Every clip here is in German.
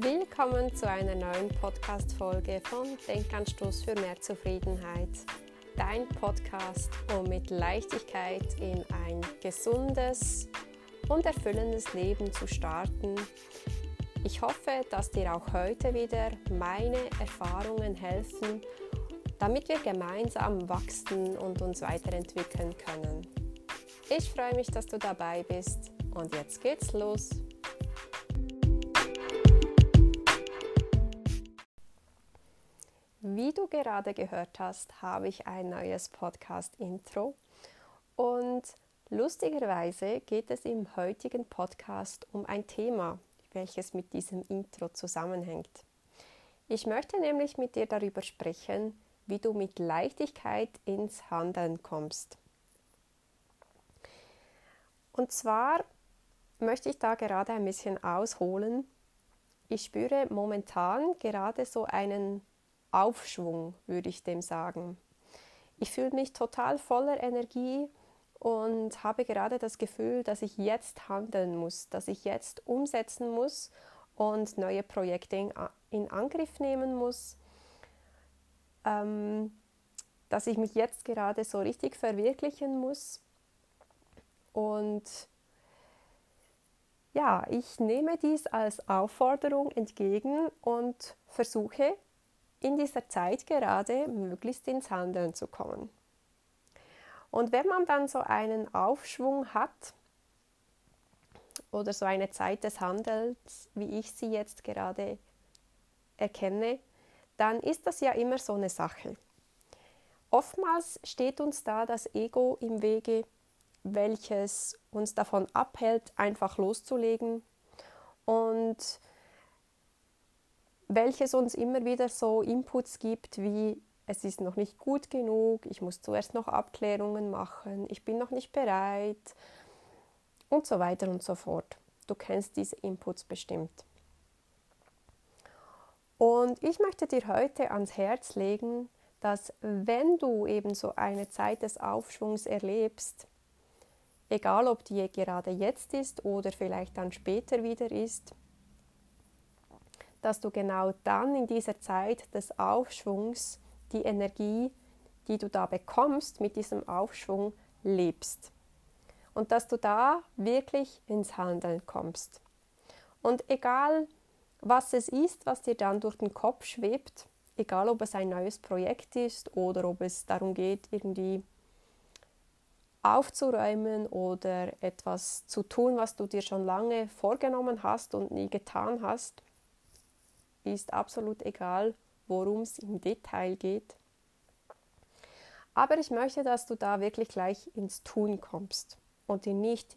Willkommen zu einer neuen Podcast-Folge von Denkanstoß für mehr Zufriedenheit. Dein Podcast, um mit Leichtigkeit in ein gesundes und erfüllendes Leben zu starten. Ich hoffe, dass dir auch heute wieder meine Erfahrungen helfen, damit wir gemeinsam wachsen und uns weiterentwickeln können. Ich freue mich, dass du dabei bist und jetzt geht's los. Wie du gerade gehört hast, habe ich ein neues Podcast-Intro und lustigerweise geht es im heutigen Podcast um ein Thema, welches mit diesem Intro zusammenhängt. Ich möchte nämlich mit dir darüber sprechen, wie du mit Leichtigkeit ins Handeln kommst. Und zwar möchte ich da gerade ein bisschen ausholen. Ich spüre momentan gerade so einen Aufschwung, würde ich dem sagen. Ich fühle mich total voller Energie und habe gerade das Gefühl, dass ich jetzt handeln muss, dass ich jetzt umsetzen muss und neue Projekte in, Angriff nehmen muss, ähm, dass ich mich jetzt gerade so richtig verwirklichen muss. Und ja, ich nehme dies als Aufforderung entgegen und versuche in dieser Zeit gerade möglichst ins Handeln zu kommen. Und wenn man dann so einen Aufschwung hat oder so eine Zeit des Handels, wie ich sie jetzt gerade erkenne, dann ist das ja immer so eine Sache. Oftmals steht uns da das Ego im Wege, welches uns davon abhält, einfach loszulegen und welches uns immer wieder so Inputs gibt wie es ist noch nicht gut genug, ich muss zuerst noch Abklärungen machen, ich bin noch nicht bereit und so weiter und so fort. Du kennst diese Inputs bestimmt. Und ich möchte dir heute ans Herz legen, dass wenn du eben so eine Zeit des Aufschwungs erlebst, egal ob die gerade jetzt ist oder vielleicht dann später wieder ist, dass du genau dann in dieser Zeit des Aufschwungs die Energie, die du da bekommst mit diesem Aufschwung, lebst. Und dass du da wirklich ins Handeln kommst. Und egal, was es ist, was dir dann durch den Kopf schwebt, egal ob es ein neues Projekt ist oder ob es darum geht, irgendwie aufzuräumen oder etwas zu tun, was du dir schon lange vorgenommen hast und nie getan hast, ist absolut egal, worum es im Detail geht. Aber ich möchte, dass du da wirklich gleich ins Tun kommst und dir nicht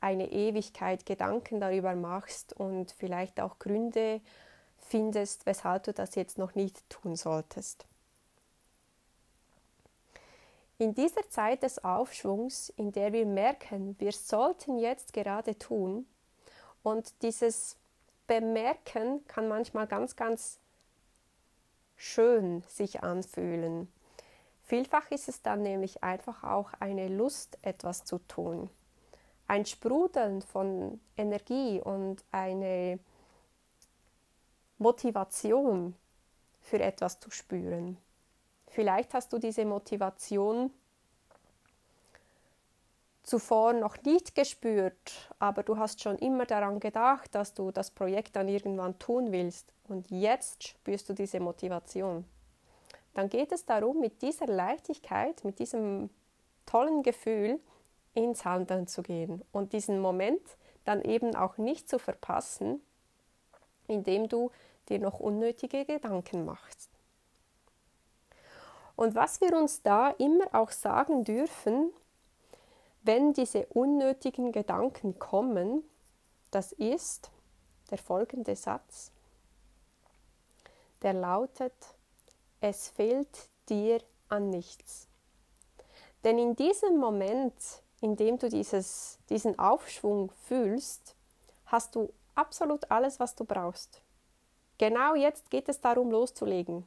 eine Ewigkeit Gedanken darüber machst und vielleicht auch Gründe findest, weshalb du das jetzt noch nicht tun solltest. In dieser Zeit des Aufschwungs, in der wir merken, wir sollten jetzt gerade tun, und dieses Bemerken kann manchmal ganz, ganz schön sich anfühlen. Vielfach ist es dann nämlich einfach auch eine Lust, etwas zu tun. Ein Sprudeln von Energie und eine Motivation für etwas zu spüren. Vielleicht hast du diese Motivation zuvor noch nicht gespürt, aber du hast schon immer daran gedacht, dass du das Projekt dann irgendwann tun willst und jetzt spürst du diese Motivation. Dann geht es darum, mit dieser Leichtigkeit, mit diesem tollen Gefühl ins Handeln zu gehen und diesen Moment dann eben auch nicht zu verpassen, indem du dir noch unnötige Gedanken machst. Und was wir uns da immer auch sagen dürfen, wenn diese unnötigen Gedanken kommen, das ist der folgende Satz, der lautet, es fehlt dir an nichts. Denn in diesem Moment, in dem du dieses, diesen Aufschwung fühlst, hast du absolut alles, was du brauchst. Genau jetzt geht es darum, loszulegen.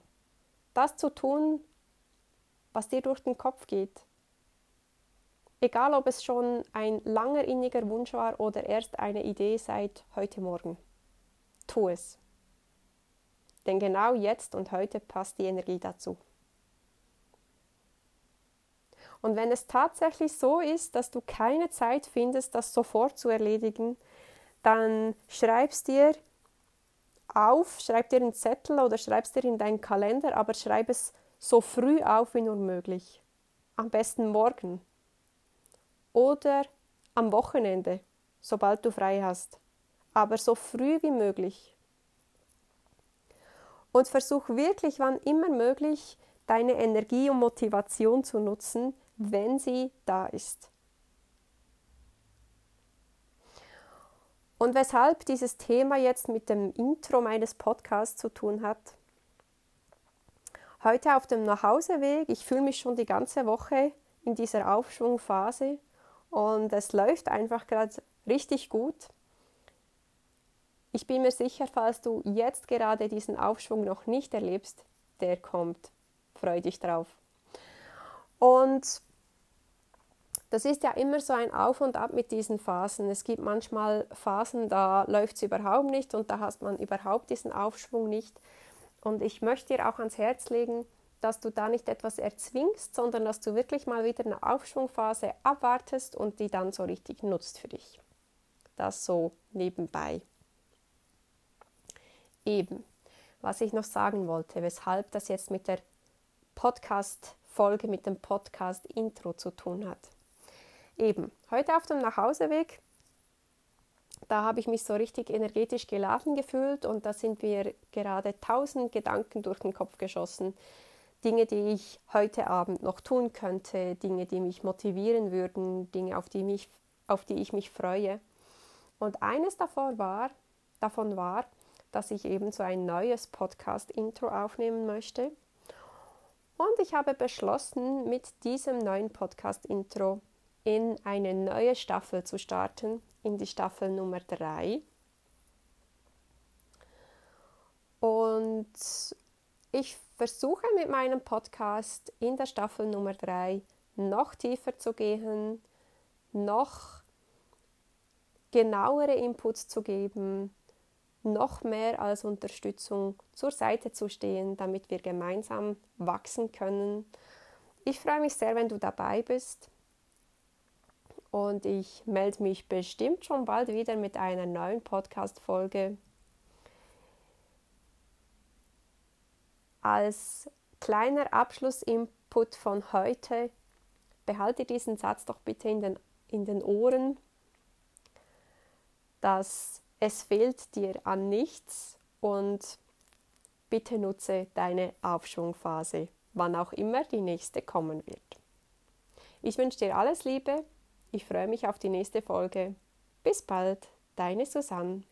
Das zu tun, was dir durch den Kopf geht, Egal, ob es schon ein langer inniger Wunsch war oder erst eine Idee seit heute Morgen. Tu es. Denn genau jetzt und heute passt die Energie dazu. Und wenn es tatsächlich so ist, dass du keine Zeit findest, das sofort zu erledigen, dann schreibst dir auf, schreib dir einen Zettel oder schreibst dir in deinen Kalender, aber schreib es so früh auf wie nur möglich. Am besten morgen oder am Wochenende, sobald du frei hast, aber so früh wie möglich. Und versuch wirklich, wann immer möglich, deine Energie und Motivation zu nutzen, wenn sie da ist. Und weshalb dieses Thema jetzt mit dem Intro meines Podcasts zu tun hat. Heute auf dem Nachhauseweg, ich fühle mich schon die ganze Woche in dieser Aufschwungphase und es läuft einfach gerade richtig gut. Ich bin mir sicher, falls du jetzt gerade diesen Aufschwung noch nicht erlebst, der kommt. Freu dich drauf. Und das ist ja immer so ein Auf und Ab mit diesen Phasen. Es gibt manchmal Phasen, da läuft es überhaupt nicht und da hast man überhaupt diesen Aufschwung nicht. Und ich möchte dir auch ans Herz legen, dass du da nicht etwas erzwingst, sondern dass du wirklich mal wieder eine Aufschwungphase abwartest und die dann so richtig nutzt für dich. Das so nebenbei. Eben, was ich noch sagen wollte, weshalb das jetzt mit der Podcast-Folge, mit dem Podcast-Intro zu tun hat. Eben, heute auf dem Nachhauseweg, da habe ich mich so richtig energetisch geladen gefühlt und da sind mir gerade tausend Gedanken durch den Kopf geschossen. Dinge, die ich heute Abend noch tun könnte, Dinge, die mich motivieren würden, Dinge, auf die, mich, auf die ich mich freue. Und eines davon war, davon war, dass ich eben so ein neues Podcast-Intro aufnehmen möchte. Und ich habe beschlossen, mit diesem neuen Podcast-Intro in eine neue Staffel zu starten, in die Staffel Nummer 3. Und ich versuche mit meinem Podcast in der Staffel Nummer 3 noch tiefer zu gehen, noch genauere Inputs zu geben, noch mehr als Unterstützung zur Seite zu stehen, damit wir gemeinsam wachsen können. Ich freue mich sehr, wenn du dabei bist und ich melde mich bestimmt schon bald wieder mit einer neuen Podcast-Folge. Als kleiner Abschlussinput von heute, behalte diesen Satz doch bitte in den, in den Ohren, dass es fehlt dir an nichts und bitte nutze deine Aufschwungphase, wann auch immer die nächste kommen wird. Ich wünsche dir alles Liebe ich freue mich auf die nächste Folge. Bis bald, deine Susanne.